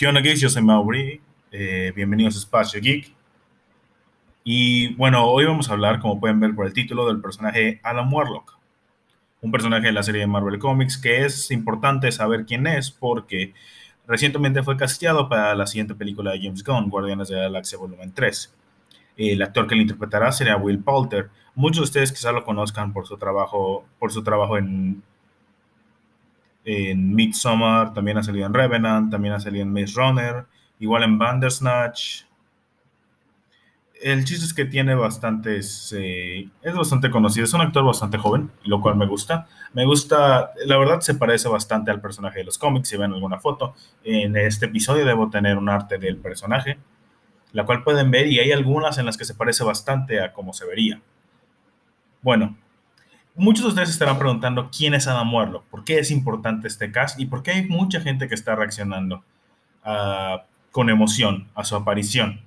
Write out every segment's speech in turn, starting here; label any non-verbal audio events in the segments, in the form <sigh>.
Yo soy Mauri. Eh, bienvenidos a Espacio Geek. Y bueno, hoy vamos a hablar, como pueden ver por el título, del personaje Adam Warlock. Un personaje de la serie de Marvel Comics que es importante saber quién es porque recientemente fue casteado para la siguiente película de James Gunn, Guardianes de la Galaxia Volumen 3. El actor que lo interpretará será Will Poulter. Muchos de ustedes quizás lo conozcan por su trabajo, por su trabajo en en Midsommar, también ha salido en Revenant, también ha salido en Maze Runner, igual en Bandersnatch. El chiste es que tiene bastantes, eh, es bastante conocido, es un actor bastante joven, lo cual me gusta. Me gusta, la verdad se parece bastante al personaje de los cómics, si ven alguna foto. En este episodio debo tener un arte del personaje, la cual pueden ver y hay algunas en las que se parece bastante a cómo se vería. Bueno, Muchos de ustedes estarán preguntando quién es Adam Warlock, por qué es importante este cast y por qué hay mucha gente que está reaccionando uh, con emoción a su aparición.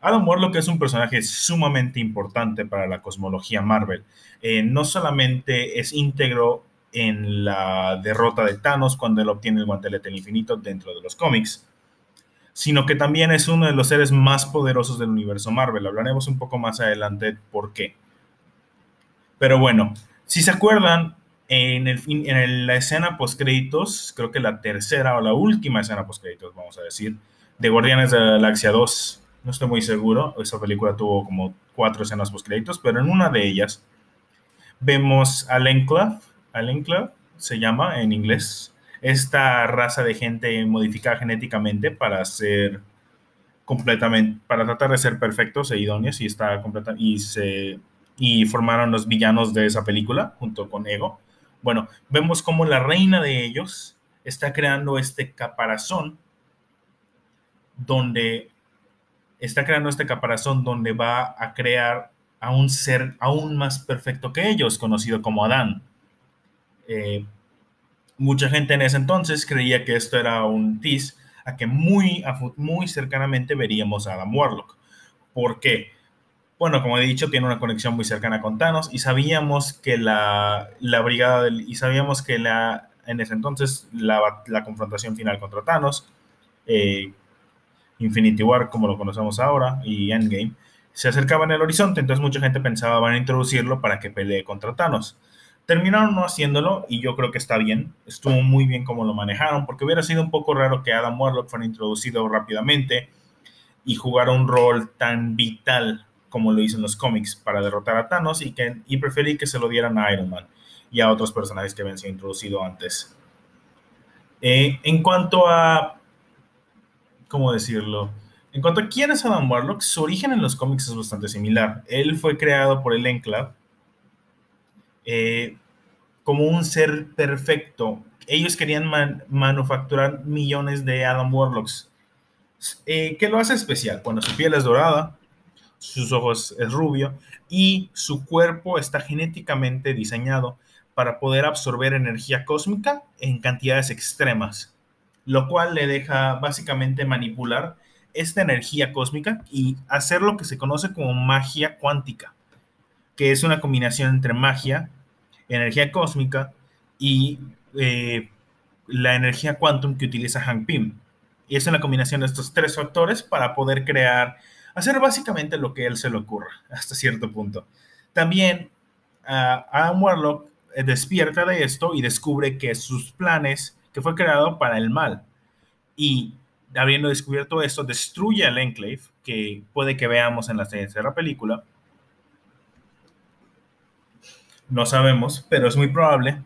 Adam Warlock es un personaje sumamente importante para la cosmología Marvel. Eh, no solamente es íntegro en la derrota de Thanos cuando él obtiene el guantelete del infinito dentro de los cómics, sino que también es uno de los seres más poderosos del universo Marvel. Hablaremos un poco más adelante por qué. Pero bueno, si se acuerdan, en, el, en la escena post-créditos, creo que la tercera o la última escena post-créditos, vamos a decir, de Guardianes de la Galaxia 2, no estoy muy seguro, esa película tuvo como cuatro escenas post-créditos, pero en una de ellas vemos al Enclave, al Enclave se llama en inglés, esta raza de gente modificada genéticamente para ser completamente, para tratar de ser perfectos e idóneos y está completa, y se y formaron los villanos de esa película junto con Ego. Bueno, vemos como la reina de ellos está creando este caparazón donde está creando este caparazón donde va a crear a un ser aún más perfecto que ellos, conocido como Adán. Eh, mucha gente en ese entonces creía que esto era un tease a que muy, muy cercanamente veríamos a Adam Warlock. ¿Por qué? Bueno, como he dicho, tiene una conexión muy cercana con Thanos y sabíamos que la, la brigada del, y sabíamos que la, en ese entonces la, la confrontación final contra Thanos, eh, Infinity War como lo conocemos ahora y Endgame, se acercaba en el horizonte, entonces mucha gente pensaba van a introducirlo para que pelee contra Thanos. Terminaron no haciéndolo y yo creo que está bien, estuvo muy bien como lo manejaron, porque hubiera sido un poco raro que Adam Warlock fuera introducido rápidamente y jugara un rol tan vital como lo hizo en los cómics, para derrotar a Thanos y, que, y preferí que se lo dieran a Iron Man y a otros personajes que habían sido introducidos antes. Eh, en cuanto a, ¿cómo decirlo? En cuanto a quién es Adam Warlock, su origen en los cómics es bastante similar. Él fue creado por el Enclave eh, como un ser perfecto. Ellos querían manufacturar millones de Adam Warlocks. Eh, ¿Qué lo hace especial? Cuando su piel es dorada, sus ojos es rubio y su cuerpo está genéticamente diseñado para poder absorber energía cósmica en cantidades extremas, lo cual le deja básicamente manipular esta energía cósmica y hacer lo que se conoce como magia cuántica, que es una combinación entre magia, energía cósmica y eh, la energía quantum que utiliza Hank Pym. Y es una combinación de estos tres factores para poder crear hacer básicamente lo que él se le ocurra, hasta cierto punto. También uh, Adam Warlock eh, despierta de esto y descubre que sus planes, que fue creado para el mal, y habiendo descubierto esto, destruye al Enclave, que puede que veamos en la tercera película. No sabemos, pero es muy probable.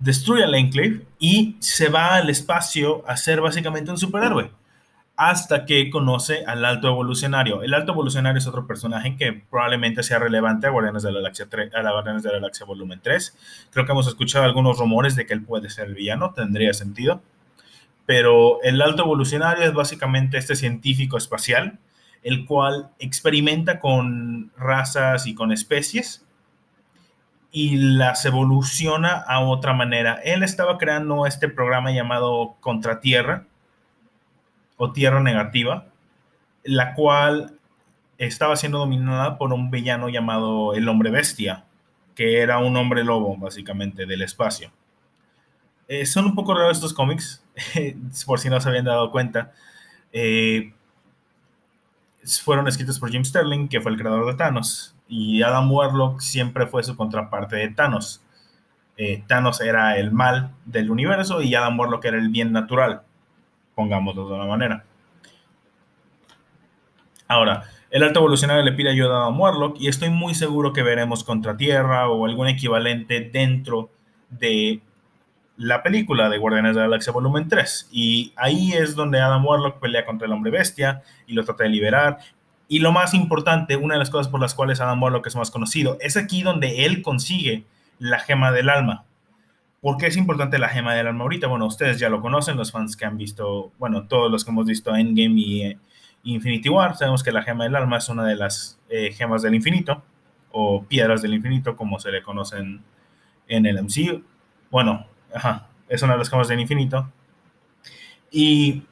Destruye al Enclave y se va al espacio a ser básicamente un superhéroe hasta que conoce al Alto Evolucionario. El Alto Evolucionario es otro personaje que probablemente sea relevante a Guardianes de la Galaxia, 3, a Guardianes de la Galaxia Volumen 3. Creo que hemos escuchado algunos rumores de que él puede ser el villano, tendría sentido. Pero el Alto Evolucionario es básicamente este científico espacial, el cual experimenta con razas y con especies y las evoluciona a otra manera. Él estaba creando este programa llamado Contratierra, o tierra negativa, la cual estaba siendo dominada por un villano llamado el hombre bestia, que era un hombre lobo, básicamente, del espacio. Eh, son un poco raros estos cómics, <laughs> por si no se habían dado cuenta. Eh, fueron escritos por Jim Sterling, que fue el creador de Thanos, y Adam Warlock siempre fue su contraparte de Thanos. Eh, Thanos era el mal del universo y Adam Warlock era el bien natural, pongámoslo de una manera. Ahora, el alto evolucionario le pide ayuda a Warlock y estoy muy seguro que veremos Contra Tierra o algún equivalente dentro de la película de Guardianes de la Galaxia Volumen 3. Y ahí es donde Adam Warlock pelea contra el hombre bestia y lo trata de liberar. Y lo más importante, una de las cosas por las cuales Adam Warlock es más conocido, es aquí donde él consigue la gema del alma. ¿Por qué es importante la gema del alma ahorita? Bueno, ustedes ya lo conocen, los fans que han visto, bueno, todos los que hemos visto Endgame y eh, Infinity War, sabemos que la gema del alma es una de las eh, gemas del infinito, o piedras del infinito, como se le conocen en el MCU. Bueno, Ajá, es una de las gemas del infinito. Y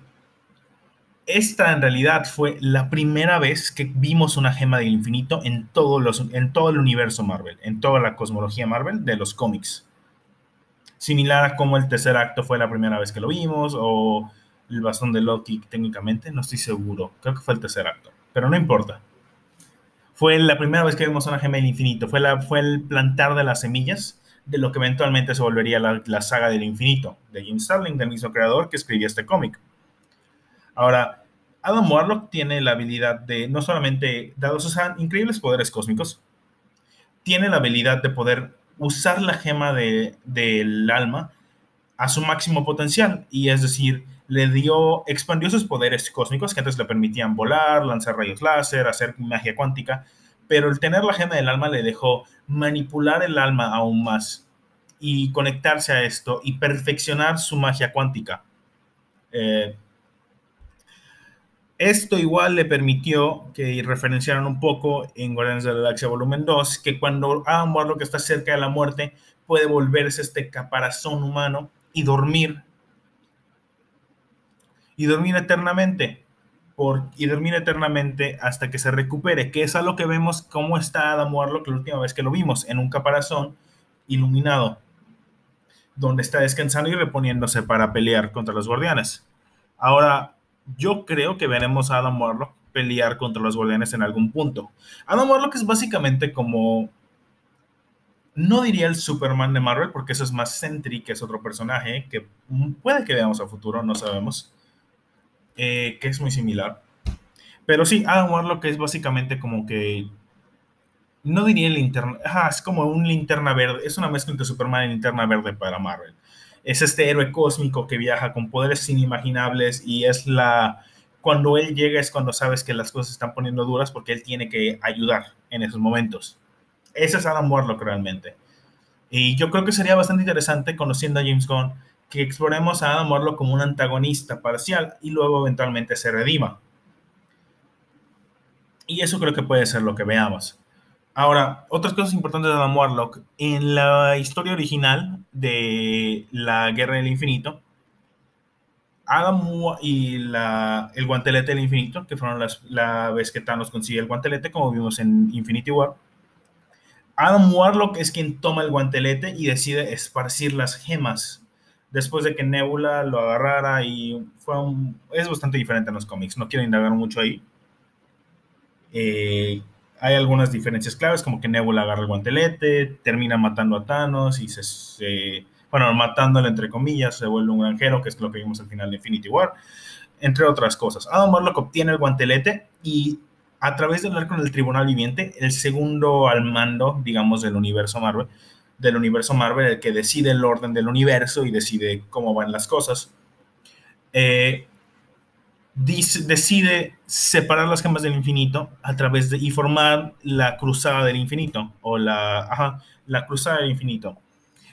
esta en realidad fue la primera vez que vimos una gema del infinito en, los, en todo el universo Marvel, en toda la cosmología Marvel de los cómics. Similar a como el tercer acto fue la primera vez que lo vimos, o el bastón de Loki técnicamente, no estoy seguro, creo que fue el tercer acto, pero no importa. Fue la primera vez que vimos una gema del infinito, fue, la, fue el plantar de las semillas de lo que eventualmente se volvería la, saga del infinito, de Jim Starling, del mismo creador que escribía este cómic. Ahora, Adam Warlock tiene la habilidad de, no solamente, dado sus increíbles poderes cósmicos, tiene la habilidad de poder usar la gema del alma a su máximo potencial, y es decir, le dio, expandió sus poderes cósmicos que antes le permitían volar, lanzar rayos láser, hacer magia cuántica, pero el tener la gema del alma le dejó manipular el alma aún más y conectarse a esto y perfeccionar su magia cuántica. Eh, esto igual le permitió que referenciaran un poco en Guardianes de la Galaxia Volumen 2 que cuando Adam Warlock está cerca de la muerte puede volverse este caparazón humano y dormir y dormir eternamente y dormir eternamente hasta que se recupere, que es a lo que vemos cómo está Adam Warlock la última vez que lo vimos, en un caparazón iluminado, donde está descansando y reponiéndose para pelear contra los guardianes. Ahora, yo creo que veremos a Adam Warlock pelear contra los guardianes en algún punto. Adam Warlock es básicamente como no diría el Superman de Marvel, porque eso es más Sentry, que es otro personaje que puede que veamos a futuro, no sabemos. Eh, que es muy similar. Pero sí, Adam Warlock es básicamente como que. No diría linterna. es como un linterna verde. Es una mezcla entre Superman y linterna verde para Marvel. Es este héroe cósmico que viaja con poderes inimaginables y es la. Cuando él llega es cuando sabes que las cosas están poniendo duras porque él tiene que ayudar en esos momentos. Ese es Adam Warlock realmente. Y yo creo que sería bastante interesante conociendo a James Gunn que exploremos a Adam Warlock como un antagonista parcial y luego eventualmente se redima. Y eso creo que puede ser lo que veamos. Ahora, otras cosas importantes de Adam Warlock. En la historia original de la Guerra del Infinito, Adam y el guantelete del infinito, que fueron las, la vez que Thanos consigue el guantelete, como vimos en Infinity War. Adam Warlock es quien toma el guantelete y decide esparcir las gemas después de que Nebula lo agarrara y fue un, es bastante diferente en los cómics, no quiero indagar mucho ahí. Eh, hay algunas diferencias claves, como que Nebula agarra el guantelete, termina matando a Thanos y se, bueno, matándole entre comillas, se vuelve un granjero, que es lo que vimos al final de Infinity War, entre otras cosas. Adam Warlock obtiene el guantelete y a través de hablar con el Tribunal Viviente, el segundo al mando, digamos, del universo Marvel, del universo Marvel, el que decide el orden del universo y decide cómo van las cosas, eh, decide separar las gemas del infinito a través de y formar la cruzada del infinito o la, la cruzada del infinito,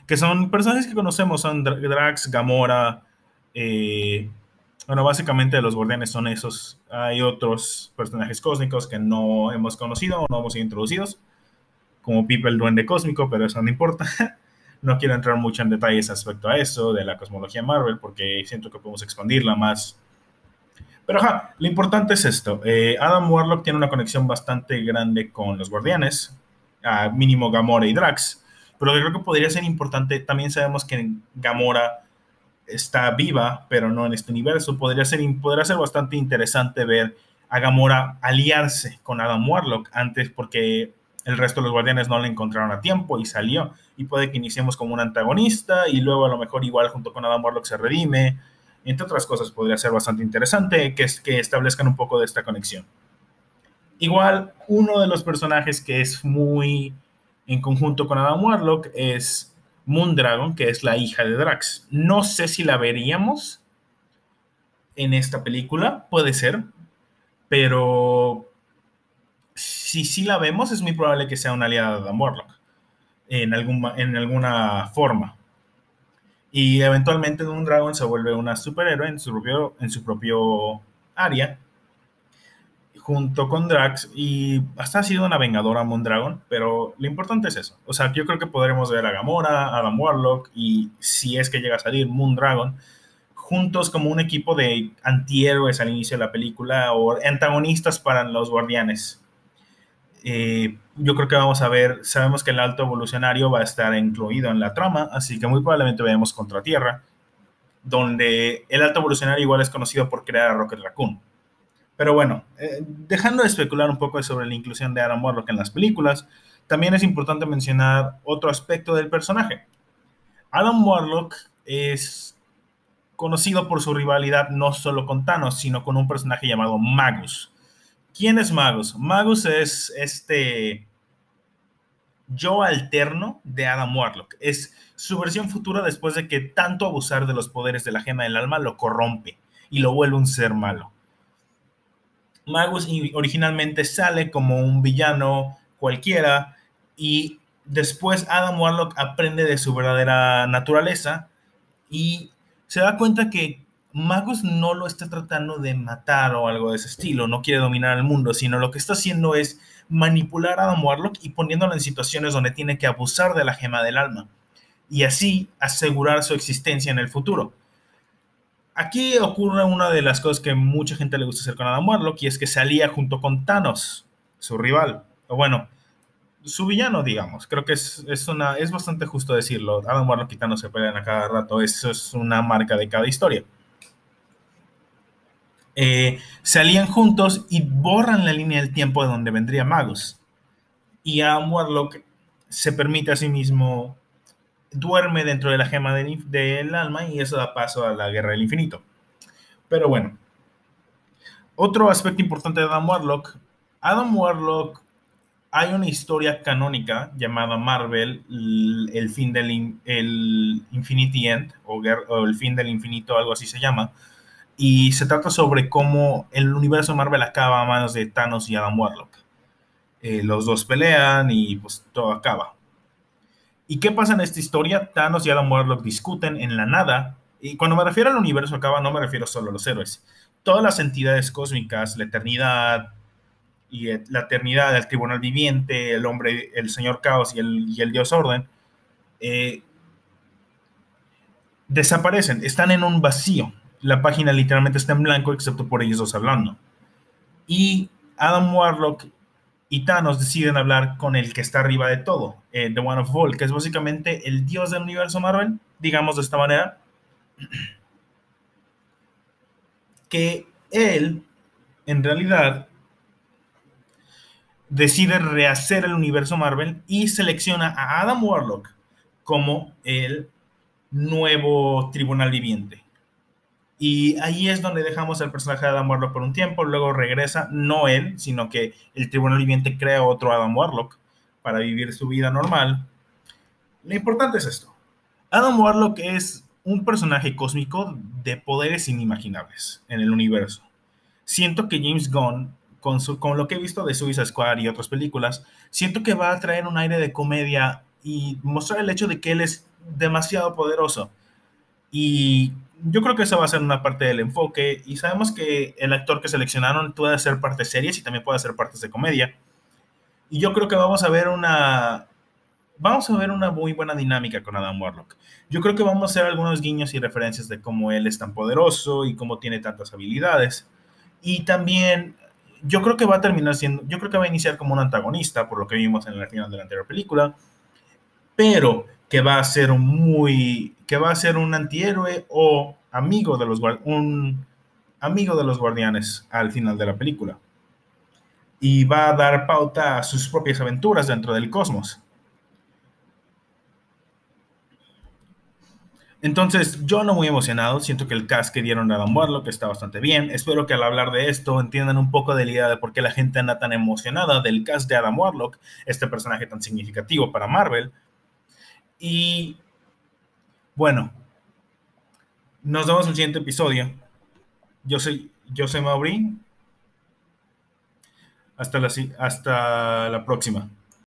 que son personajes que conocemos, son Drax, Gamora, eh, bueno, básicamente los guardianes son esos. Hay otros personajes cósmicos que no hemos conocido o no hemos sido introducidos como Pipe el duende cósmico, pero eso no importa. <laughs> no quiero entrar mucho en detalles respecto a eso, de la cosmología Marvel, porque siento que podemos expandirla más. Pero ajá, lo importante es esto. Eh, Adam Warlock tiene una conexión bastante grande con los guardianes, a mínimo Gamora y Drax, pero creo que podría ser importante, también sabemos que Gamora está viva, pero no en este universo. Podría ser, podría ser bastante interesante ver a Gamora aliarse con Adam Warlock antes porque el resto de los guardianes no le encontraron a tiempo y salió. Y puede que iniciemos como un antagonista y luego a lo mejor igual junto con Adam Warlock se redime. Entre otras cosas podría ser bastante interesante que, es, que establezcan un poco de esta conexión. Igual, uno de los personajes que es muy en conjunto con Adam Warlock es Moondragon, que es la hija de Drax. No sé si la veríamos en esta película, puede ser, pero si sí la vemos, es muy probable que sea una aliada de Adam Warlock en, en alguna forma. Y eventualmente Moondragon se vuelve una superhéroe en su propio, en su propio área junto con Drax y hasta ha sido una vengadora Moondragon, pero lo importante es eso. O sea, yo creo que podremos ver a Gamora, Adam Warlock y si es que llega a salir Moondragon juntos como un equipo de antihéroes al inicio de la película o antagonistas para los guardianes. Eh, yo creo que vamos a ver, sabemos que el alto evolucionario va a estar incluido en la trama, así que muy probablemente veamos Contra Tierra, donde el alto evolucionario igual es conocido por crear a Rocket Raccoon pero bueno, eh, dejando de especular un poco sobre la inclusión de Adam Warlock en las películas, también es importante mencionar otro aspecto del personaje. Adam Warlock es conocido por su rivalidad no solo con Thanos, sino con un personaje llamado Magus. ¿Quién es Magus? Magus es este yo alterno de Adam Warlock. Es su versión futura después de que tanto abusar de los poderes de la gema del alma lo corrompe y lo vuelve un ser malo. Magus originalmente sale como un villano cualquiera y después Adam Warlock aprende de su verdadera naturaleza y se da cuenta que Magus no lo está tratando de matar o algo de ese estilo, no quiere dominar el mundo, sino lo que está haciendo es manipular a Adam Warlock y poniéndolo en situaciones donde tiene que abusar de la gema del alma y así asegurar su existencia en el futuro. Aquí ocurre una de las cosas que mucha gente le gusta hacer con Adam Warlock y es que se alía junto con Thanos, su rival, o bueno, su villano, digamos. Creo que es, una, es bastante justo decirlo. Adam Warlock y Thanos se pelean a cada rato, eso es una marca de cada historia. Eh, se alían juntos y borran la línea del tiempo de donde vendría Magus. Y Adam Warlock se permite a sí mismo duerme dentro de la gema del, alma y eso da paso a la guerra del infinito. Pero bueno, otro aspecto importante de Adam Warlock, Adam Warlock, hay una historia canónica llamada Marvel, el, fin del el Infinity End, o, el fin del infinito, algo así se llama, y se trata sobre cómo el universo Marvel acaba a manos de Thanos y Adam Warlock. Eh, los dos pelean y pues todo acaba. ¿Y qué pasa en esta historia? Thanos y Adam Warlock discuten en la nada. Y cuando me refiero al universo acaba, no me refiero solo a los héroes. Todas las entidades cósmicas, la eternidad y la eternidad, el tribunal viviente, el hombre, el señor caos y el, dios orden, eh, desaparecen, están en un vacío. La página literalmente está en blanco, excepto por ellos dos hablando. Y Adam Warlock y Thanos deciden hablar con el que está arriba de todo, eh, The One of All, que es básicamente el dios del universo Marvel, digamos de esta manera, <clears throat> que él, en realidad, decide rehacer el universo Marvel y selecciona a Adam Warlock como el nuevo tribunal viviente. Y ahí es donde dejamos al personaje de Adam Warlock por un tiempo, luego regresa, no él, sino que el tribunal viviente crea otro Adam Warlock para vivir su vida normal. Lo importante es esto. Adam Warlock es un personaje cósmico de poderes inimaginables en el universo. Siento que James Gunn, con, lo que he visto de Suicide Squad y otras películas, siento que va a traer un aire de comedia y mostrar el hecho de que él es demasiado poderoso. Y yo creo que esa va a ser una parte del enfoque y sabemos que el actor que seleccionaron puede hacer partes series y también puede hacer partes de comedia. Y yo creo que vamos a ver una vamos a ver una muy buena dinámica con Adam Warlock. Yo creo que vamos a hacer algunos guiños y referencias de cómo él es tan poderoso y cómo tiene tantas habilidades. Y también yo creo que va a terminar siendo, yo creo que va a iniciar como un antagonista, por lo que vimos en el final de la anterior película. Pero que va a ser muy, que va a ser un antihéroe o amigo de los un amigo de los guardianes al final de la película. Y va a dar pauta a sus propias aventuras dentro del cosmos. Entonces, yo no muy emocionado, siento que el cast que dieron a Adam Warlock está bastante bien. Espero que al hablar de esto entiendan un poco de la idea de por qué la gente anda tan emocionada del cast de Adam Warlock, este personaje tan significativo para Marvel. Y bueno, nos vemos en el siguiente episodio. Yo soy, yo soy. Hasta la, hasta la próxima.